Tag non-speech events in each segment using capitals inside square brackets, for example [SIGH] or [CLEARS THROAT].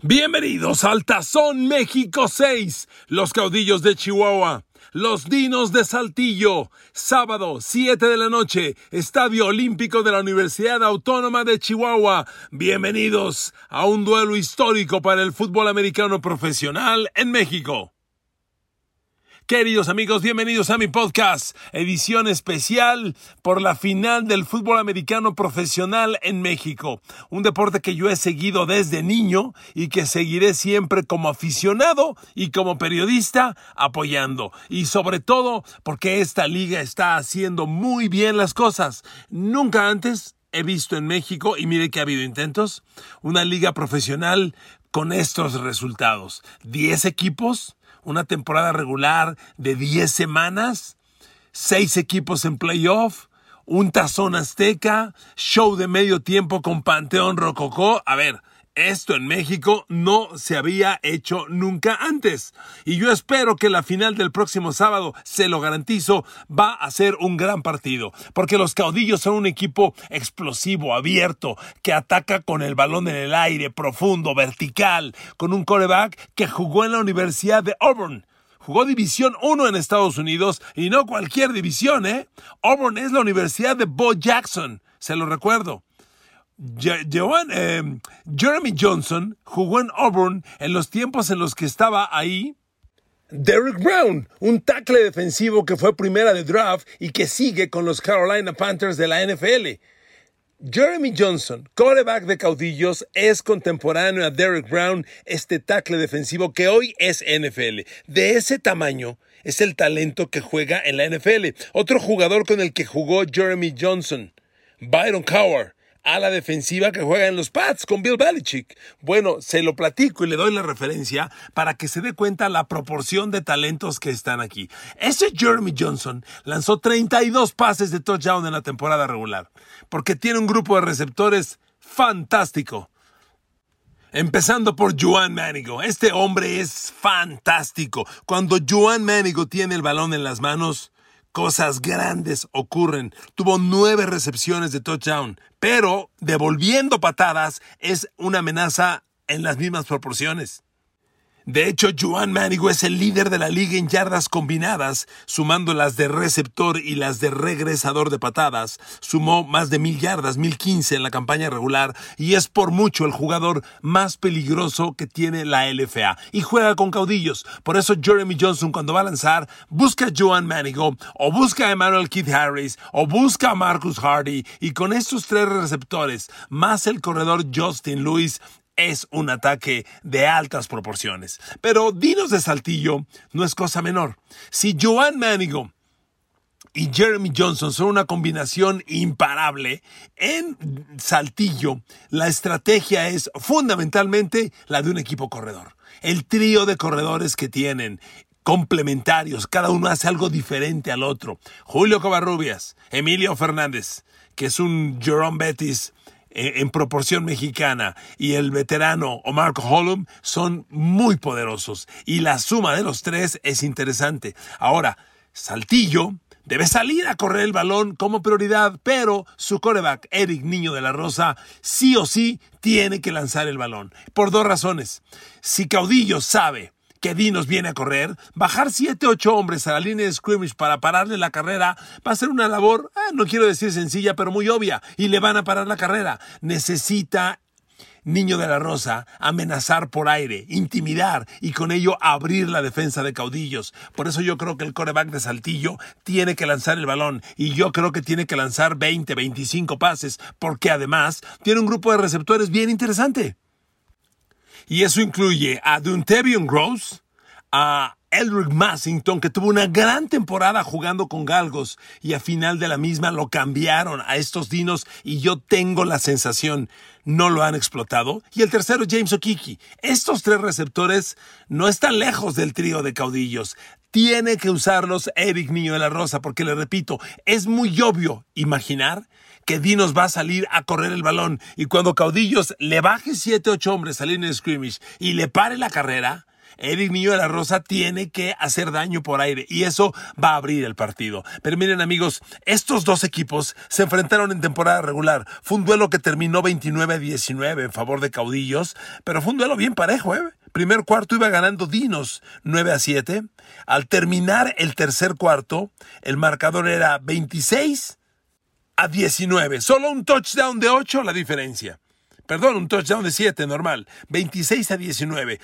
Bienvenidos al Tazón México 6, los caudillos de Chihuahua, los dinos de Saltillo, sábado 7 de la noche, Estadio Olímpico de la Universidad Autónoma de Chihuahua. Bienvenidos a un duelo histórico para el fútbol americano profesional en México. Queridos amigos, bienvenidos a mi podcast, edición especial por la final del fútbol americano profesional en México, un deporte que yo he seguido desde niño y que seguiré siempre como aficionado y como periodista apoyando, y sobre todo porque esta liga está haciendo muy bien las cosas. Nunca antes he visto en México, y mire que ha habido intentos, una liga profesional con estos resultados. 10 equipos una temporada regular de 10 semanas, seis equipos en playoff, un tazón azteca, show de medio tiempo con Panteón Rococó. A ver, esto en México no se había hecho nunca antes. Y yo espero que la final del próximo sábado, se lo garantizo, va a ser un gran partido. Porque los caudillos son un equipo explosivo, abierto, que ataca con el balón en el aire, profundo, vertical, con un coreback que jugó en la Universidad de Auburn jugó División 1 en Estados Unidos y no cualquier división, ¿eh? Auburn es la Universidad de Bo Jackson, se lo recuerdo. Eh, Jeremy Johnson jugó en Auburn en los tiempos en los que estaba ahí. Derrick Brown, un tackle defensivo que fue primera de draft y que sigue con los Carolina Panthers de la NFL. Jeremy Johnson, quarterback de caudillos, es contemporáneo a Derrick Brown, este tackle defensivo que hoy es NFL. De ese tamaño es el talento que juega en la NFL. Otro jugador con el que jugó Jeremy Johnson, Byron Cowher, a la defensiva que juega en los Pats con Bill Belichick. Bueno, se lo platico y le doy la referencia para que se dé cuenta la proporción de talentos que están aquí. Ese Jeremy Johnson lanzó 32 pases de touchdown en la temporada regular, porque tiene un grupo de receptores fantástico. Empezando por Joan Manigo. Este hombre es fantástico. Cuando Joan Manigo tiene el balón en las manos, cosas grandes ocurren. Tuvo nueve recepciones de touchdown, pero devolviendo patadas es una amenaza en las mismas proporciones. De hecho, Joan Manigo es el líder de la liga en yardas combinadas, sumando las de receptor y las de regresador de patadas. Sumó más de mil yardas, mil quince en la campaña regular y es por mucho el jugador más peligroso que tiene la LFA. Y juega con caudillos. Por eso Jeremy Johnson cuando va a lanzar busca a Joan Manigo o busca a Emmanuel Keith Harris o busca a Marcus Hardy y con estos tres receptores más el corredor Justin Lewis es un ataque de altas proporciones. Pero Dinos de Saltillo no es cosa menor. Si Joan Manigo y Jeremy Johnson son una combinación imparable. En Saltillo, la estrategia es fundamentalmente la de un equipo corredor. El trío de corredores que tienen, complementarios, cada uno hace algo diferente al otro. Julio Covarrubias, Emilio Fernández, que es un Jerome Bettis en proporción mexicana y el veterano Omar Holum son muy poderosos y la suma de los tres es interesante. Ahora, Saltillo debe salir a correr el balón como prioridad, pero su coreback, Eric Niño de la Rosa, sí o sí tiene que lanzar el balón. Por dos razones. Si Caudillo sabe que Dinos viene a correr, bajar 7, 8 hombres a la línea de scrimmage para pararle la carrera va a ser una labor, ah, no quiero decir sencilla, pero muy obvia, y le van a parar la carrera. Necesita Niño de la Rosa, amenazar por aire, intimidar y con ello abrir la defensa de caudillos. Por eso yo creo que el coreback de Saltillo tiene que lanzar el balón y yo creo que tiene que lanzar 20, 25 pases, porque además tiene un grupo de receptores bien interesante. Y eso incluye a Duntevion Gross, a Eldrick Massington, que tuvo una gran temporada jugando con Galgos y a final de la misma lo cambiaron a estos dinos y yo tengo la sensación no lo han explotado. Y el tercero, James Okiki. Estos tres receptores no están lejos del trío de caudillos. Tiene que usarlos Eric Niño de la Rosa, porque le repito, es muy obvio imaginar que Dinos va a salir a correr el balón y cuando Caudillos le baje 7, 8 hombres a línea de scrimmage y le pare la carrera, Eric Niño de la Rosa tiene que hacer daño por aire y eso va a abrir el partido. Pero miren amigos, estos dos equipos se enfrentaron en temporada regular. Fue un duelo que terminó 29 a 19 en favor de Caudillos, pero fue un duelo bien parejo, ¿eh? Primer cuarto iba ganando Dinos 9 a 7. Al terminar el tercer cuarto, el marcador era 26 a 19. Solo un touchdown de 8 la diferencia. Perdón, un touchdown de 7 normal. 26 a 19.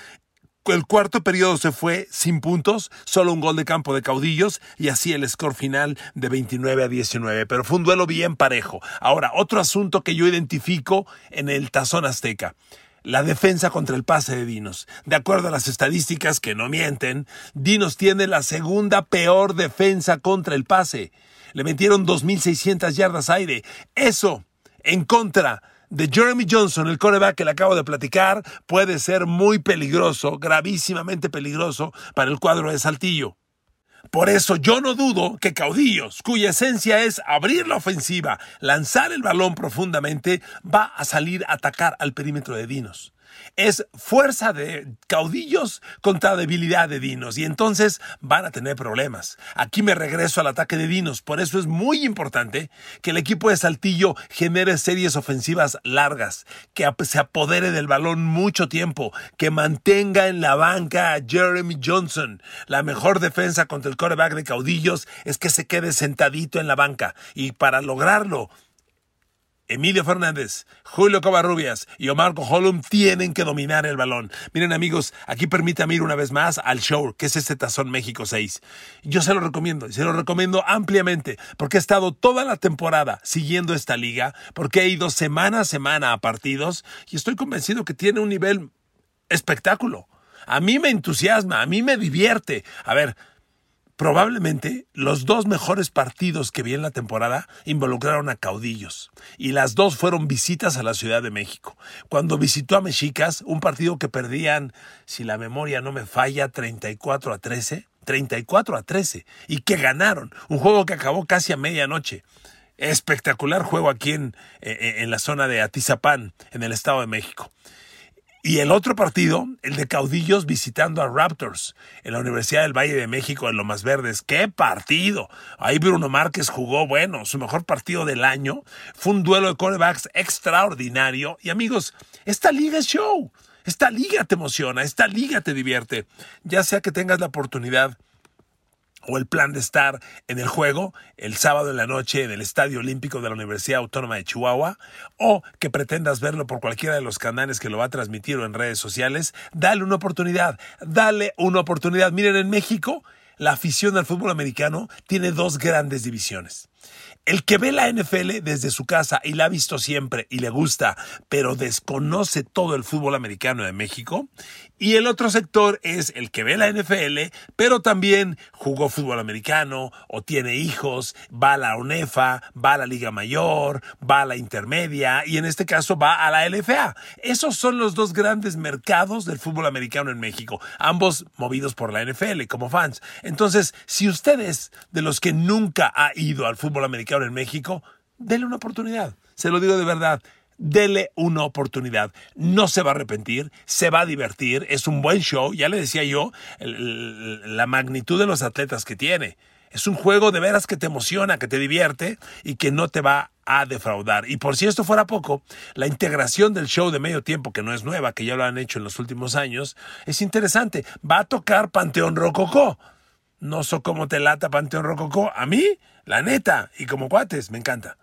El cuarto periodo se fue sin puntos, solo un gol de campo de caudillos y así el score final de 29 a 19. Pero fue un duelo bien parejo. Ahora, otro asunto que yo identifico en el tazón azteca la defensa contra el pase de Dinos. De acuerdo a las estadísticas que no mienten, Dinos tiene la segunda peor defensa contra el pase. Le metieron 2.600 yardas aire. Eso, en contra de Jeremy Johnson, el coreback que le acabo de platicar, puede ser muy peligroso, gravísimamente peligroso para el cuadro de Saltillo. Por eso yo no dudo que Caudillos, cuya esencia es abrir la ofensiva, lanzar el balón profundamente, va a salir a atacar al perímetro de Dinos es fuerza de caudillos contra debilidad de dinos y entonces van a tener problemas. Aquí me regreso al ataque de dinos, por eso es muy importante que el equipo de Saltillo genere series ofensivas largas, que se apodere del balón mucho tiempo, que mantenga en la banca a Jeremy Johnson. La mejor defensa contra el quarterback de caudillos es que se quede sentadito en la banca y para lograrlo Emilio Fernández, Julio Covarrubias y Omar Holum tienen que dominar el balón. Miren amigos, aquí permítame ir una vez más al show, que es este Tazón México 6. Yo se lo recomiendo, y se lo recomiendo ampliamente, porque he estado toda la temporada siguiendo esta liga, porque he ido semana a semana a partidos y estoy convencido que tiene un nivel espectáculo. A mí me entusiasma, a mí me divierte. A ver, Probablemente los dos mejores partidos que vi en la temporada involucraron a caudillos y las dos fueron visitas a la Ciudad de México. Cuando visitó a Mexicas, un partido que perdían, si la memoria no me falla, 34 a 13, 34 a 13 y que ganaron, un juego que acabó casi a medianoche. Espectacular juego aquí en, eh, eh, en la zona de Atizapán, en el Estado de México. Y el otro partido, el de caudillos visitando a Raptors en la Universidad del Valle de México en Lomas Verdes. ¡Qué partido! Ahí Bruno Márquez jugó, bueno, su mejor partido del año. Fue un duelo de quarterbacks extraordinario. Y amigos, esta liga es show. Esta liga te emociona, esta liga te divierte. Ya sea que tengas la oportunidad o el plan de estar en el juego el sábado en la noche en el Estadio Olímpico de la Universidad Autónoma de Chihuahua o que pretendas verlo por cualquiera de los canales que lo va a transmitir o en redes sociales, dale una oportunidad, dale una oportunidad. Miren, en México la afición al fútbol americano tiene dos grandes divisiones. El que ve la NFL desde su casa y la ha visto siempre y le gusta, pero desconoce todo el fútbol americano de México. Y el otro sector es el que ve la NFL, pero también jugó fútbol americano o tiene hijos, va a la UNEFA, va a la Liga Mayor, va a la Intermedia y en este caso va a la LFA. Esos son los dos grandes mercados del fútbol americano en México, ambos movidos por la NFL como fans. Entonces, si ustedes de los que nunca ha ido al fútbol americano en México, denle una oportunidad. Se lo digo de verdad. Dele una oportunidad. No se va a arrepentir, se va a divertir, es un buen show. Ya le decía yo la magnitud de los atletas que tiene. Es un juego de veras que te emociona, que te divierte y que no te va a defraudar. Y por si esto fuera poco, la integración del show de medio tiempo, que no es nueva, que ya lo han hecho en los últimos años, es interesante. Va a tocar Panteón Rococó. No sé cómo te lata Panteón Rococó. A mí, la neta, y como cuates, me encanta.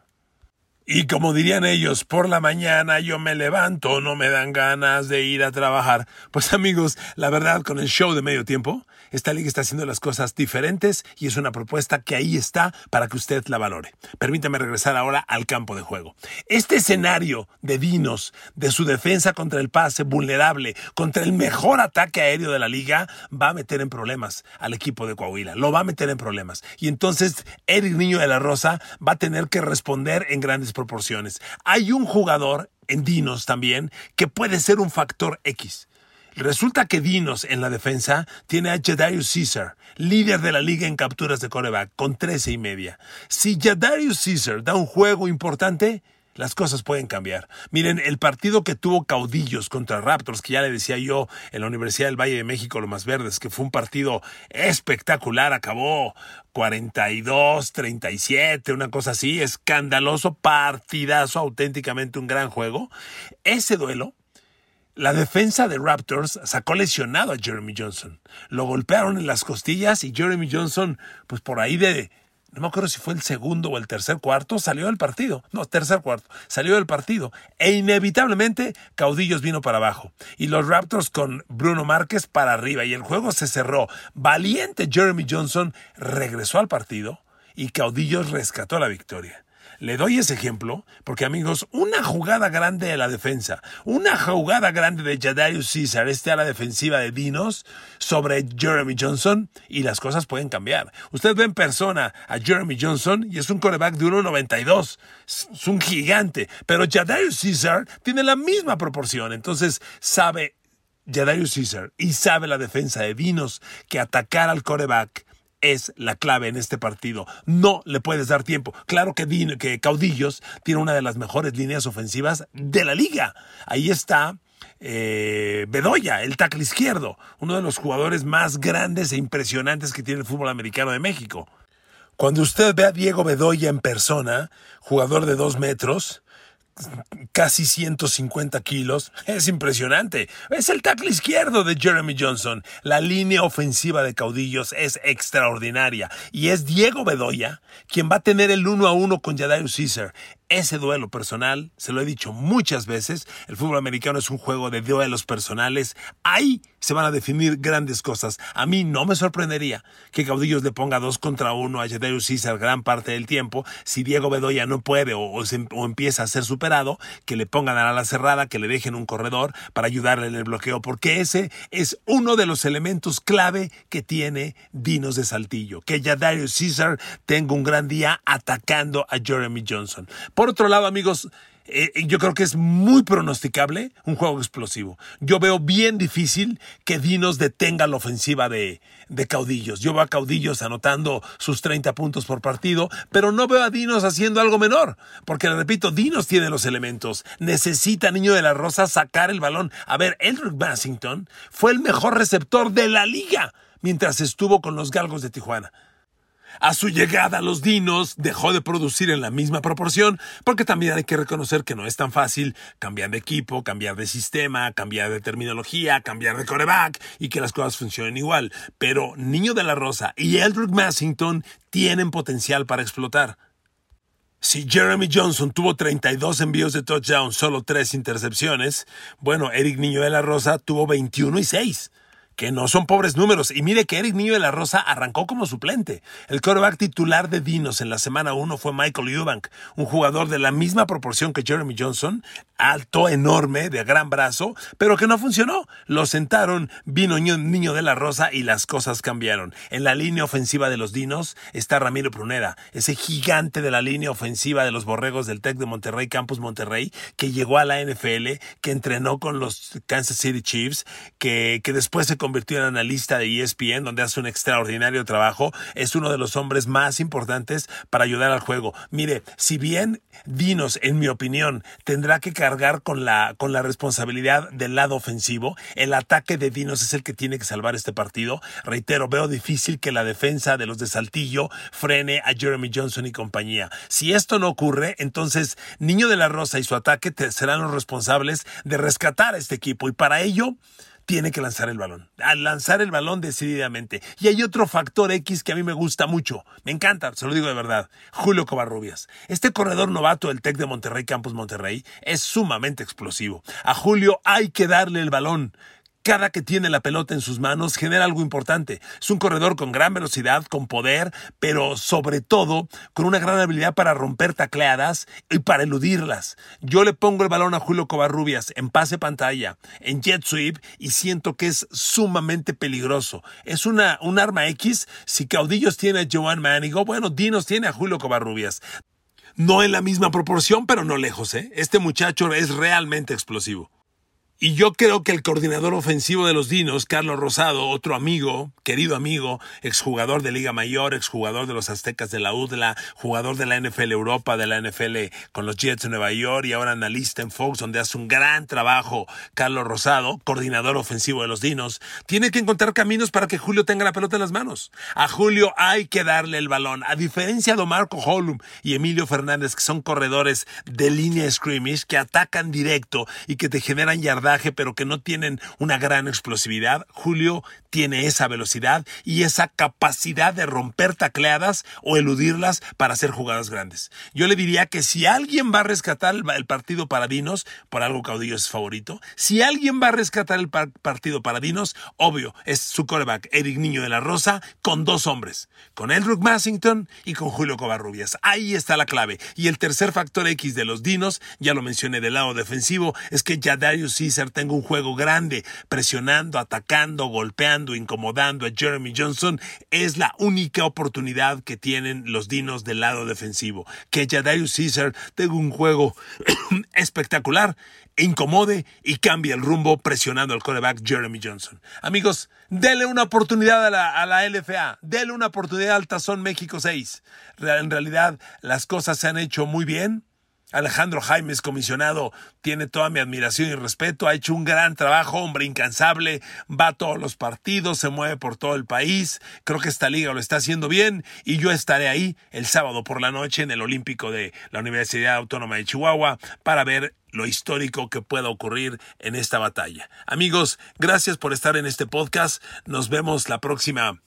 Y como dirían ellos, por la mañana yo me levanto, no me dan ganas de ir a trabajar. Pues amigos, la verdad con el show de medio tiempo, esta liga está haciendo las cosas diferentes y es una propuesta que ahí está para que usted la valore. Permítame regresar ahora al campo de juego. Este escenario de Dinos, de su defensa contra el pase vulnerable, contra el mejor ataque aéreo de la liga, va a meter en problemas al equipo de Coahuila. Lo va a meter en problemas. Y entonces Eric Niño de la Rosa va a tener que responder en grandes proporciones. Hay un jugador en Dinos también que puede ser un factor X. Resulta que Dinos en la defensa tiene a Jadarius Caesar, líder de la liga en capturas de coreback, con 13 y media. Si Jadarius Caesar da un juego importante, las cosas pueden cambiar. Miren, el partido que tuvo Caudillos contra Raptors, que ya le decía yo en la Universidad del Valle de México, lo más verdes, que fue un partido espectacular, acabó 42, 37, una cosa así, escandaloso, partidazo, auténticamente un gran juego. Ese duelo la defensa de Raptors sacó lesionado a Jeremy Johnson. Lo golpearon en las costillas y Jeremy Johnson, pues por ahí de, no me acuerdo si fue el segundo o el tercer cuarto, salió del partido. No, tercer cuarto, salió del partido. E inevitablemente Caudillos vino para abajo. Y los Raptors con Bruno Márquez para arriba. Y el juego se cerró. Valiente Jeremy Johnson regresó al partido y Caudillos rescató la victoria. Le doy ese ejemplo porque, amigos, una jugada grande de la defensa, una jugada grande de Jadarius César, este a la defensiva de Dinos, sobre Jeremy Johnson, y las cosas pueden cambiar. Usted ve en persona a Jeremy Johnson y es un coreback de 1.92. Es un gigante, pero Jadarius César tiene la misma proporción, entonces sabe Jadarius César y sabe la defensa de Dinos que atacar al coreback es la clave en este partido. No le puedes dar tiempo. Claro que, que Caudillos tiene una de las mejores líneas ofensivas de la liga. Ahí está eh, Bedoya, el tackle izquierdo, uno de los jugadores más grandes e impresionantes que tiene el fútbol americano de México. Cuando usted ve a Diego Bedoya en persona, jugador de dos metros, casi 150 kilos. Es impresionante. Es el tackle izquierdo de Jeremy Johnson. La línea ofensiva de caudillos es extraordinaria. Y es Diego Bedoya quien va a tener el uno a uno con Jadarius Caesar ese duelo personal, se lo he dicho muchas veces, el fútbol americano es un juego de duelos personales, ahí se van a definir grandes cosas. A mí no me sorprendería que Caudillos le ponga dos contra uno a Jadarius César gran parte del tiempo, si Diego Bedoya no puede o, o, empieza a ser superado, que le pongan a la cerrada, que le dejen un corredor para ayudarle en el bloqueo, porque ese es uno de los elementos clave que tiene Dinos de Saltillo, que Jadarius César tenga un gran día atacando a Jeremy Johnson. Por otro lado, amigos, eh, yo creo que es muy pronosticable un juego explosivo. Yo veo bien difícil que Dinos detenga la ofensiva de, Caudillos. Yo veo a Caudillos anotando sus 30 puntos por partido, pero no veo a Dinos haciendo algo menor. Porque, repito, Dinos tiene los elementos. Necesita, Niño de la Rosa, sacar el balón. A ver, Eldrick Bassington fue el mejor receptor de la liga mientras estuvo con los Galgos de Tijuana. A su llegada los dinos dejó de producir en la misma proporción, porque también hay que reconocer que no es tan fácil cambiar de equipo, cambiar de sistema, cambiar de terminología, cambiar de coreback y que las cosas funcionen igual. Pero Niño de la Rosa y Eldrick Massington tienen potencial para explotar. Si Jeremy Johnson tuvo 32 envíos de touchdown, solo 3 intercepciones, bueno, Eric Niño de la Rosa tuvo 21 y 6 que no son pobres números. Y mire que Eric Niño de la Rosa arrancó como suplente. El quarterback titular de Dinos en la semana 1 fue Michael Eubank, un jugador de la misma proporción que Jeremy Johnson, alto, enorme, de gran brazo, pero que no funcionó. Lo sentaron, vino Niño de la Rosa y las cosas cambiaron. En la línea ofensiva de los Dinos está Ramiro Pruneda, ese gigante de la línea ofensiva de los Borregos del Tec de Monterrey, Campus Monterrey, que llegó a la NFL, que entrenó con los Kansas City Chiefs, que, que después se convirtió en analista de ESPN, donde hace un extraordinario trabajo. Es uno de los hombres más importantes para ayudar al juego. Mire, si bien Dinos, en mi opinión, tendrá que cargar con la, con la responsabilidad del lado ofensivo, el ataque de Dinos es el que tiene que salvar este partido. Reitero, veo difícil que la defensa de los de Saltillo frene a Jeremy Johnson y compañía. Si esto no ocurre, entonces Niño de la Rosa y su ataque serán los responsables de rescatar a este equipo. Y para ello, tiene que lanzar el balón. Al lanzar el balón decididamente. Y hay otro factor X que a mí me gusta mucho. Me encanta, se lo digo de verdad. Julio Covarrubias. Este corredor novato del TEC de Monterrey, Campus Monterrey, es sumamente explosivo. A Julio hay que darle el balón cada que tiene la pelota en sus manos genera algo importante. Es un corredor con gran velocidad, con poder, pero sobre todo con una gran habilidad para romper tacleadas y para eludirlas. Yo le pongo el balón a Julio Covarrubias en pase pantalla, en jet sweep y siento que es sumamente peligroso. Es una, un arma X. Si Caudillos tiene a Joan Manigo, bueno, Dinos tiene a Julio Covarrubias. No en la misma proporción, pero no lejos, ¿eh? Este muchacho es realmente explosivo. Y yo creo que el coordinador ofensivo de los Dinos, Carlos Rosado, otro amigo, querido amigo, exjugador de Liga Mayor, exjugador de los Aztecas de la UDLA, jugador de la NFL Europa, de la NFL con los Jets de Nueva York y ahora analista en Fox, donde hace un gran trabajo Carlos Rosado, coordinador ofensivo de los Dinos, tiene que encontrar caminos para que Julio tenga la pelota en las manos. A Julio hay que darle el balón. A diferencia de Marco Holum y Emilio Fernández, que son corredores de línea scrimmage, que atacan directo y que te generan pero que no tienen una gran explosividad. Julio tiene esa velocidad y esa capacidad de romper tacleadas o eludirlas para hacer jugadas grandes. Yo le diría que si alguien va a rescatar el partido para Dinos, por algo Caudillo es favorito, si alguien va a rescatar el partido para Dinos, obvio, es su coreback, Eric Niño de la Rosa, con dos hombres, con Elric Massington y con Julio Covarrubias. Ahí está la clave. Y el tercer factor X de los Dinos, ya lo mencioné del lado defensivo, es que Jadarius Cesar tenga un juego grande, presionando, atacando, golpeando, incomodando a Jeremy Johnson, es la única oportunidad que tienen los dinos del lado defensivo. Que Jadarius Caesar tenga un juego [CLEARS THROAT] espectacular, incomode y cambie el rumbo presionando al quarterback Jeremy Johnson. Amigos, dele una oportunidad a la, a la LFA, dele una oportunidad al Tazón México 6. En realidad, las cosas se han hecho muy bien Alejandro Jaimes, comisionado, tiene toda mi admiración y respeto, ha hecho un gran trabajo, hombre incansable, va a todos los partidos, se mueve por todo el país, creo que esta liga lo está haciendo bien y yo estaré ahí el sábado por la noche en el Olímpico de la Universidad Autónoma de Chihuahua para ver lo histórico que pueda ocurrir en esta batalla. Amigos, gracias por estar en este podcast, nos vemos la próxima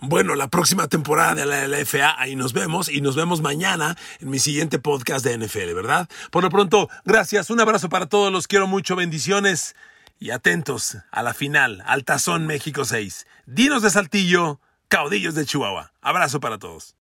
bueno, la próxima temporada de la LFA, ahí nos vemos y nos vemos mañana en mi siguiente podcast de NFL, ¿verdad? Por lo pronto, gracias, un abrazo para todos, los quiero mucho, bendiciones y atentos a la final, al Tazón México 6. Dinos de Saltillo, caudillos de Chihuahua. Abrazo para todos.